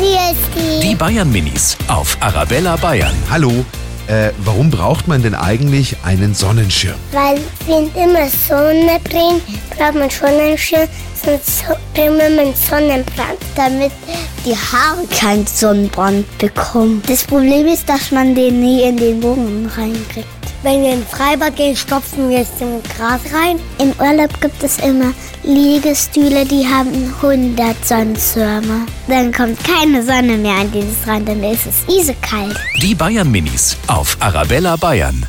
Wie ist die? Die Bayern Minis auf Arabella Bayern. Hallo, äh, warum braucht man denn eigentlich einen Sonnenschirm? Weil wenn immer Sonne brennt, braucht man schon einen Schirm, sonst bekommt man Sonnenbrand. damit die Haare keinen Sonnenbrand bekommen. Das Problem ist, dass man den nie in den Bogen reinkriegt. Wenn wir in Freibad gehen, stopfen wir es im Gras rein. Im Urlaub gibt es immer Liegestühle, die haben 100 Sonnenschirme. Dann kommt keine Sonne mehr an dieses Rand, dann ist es eisekalt. Die Bayern Minis auf Arabella Bayern.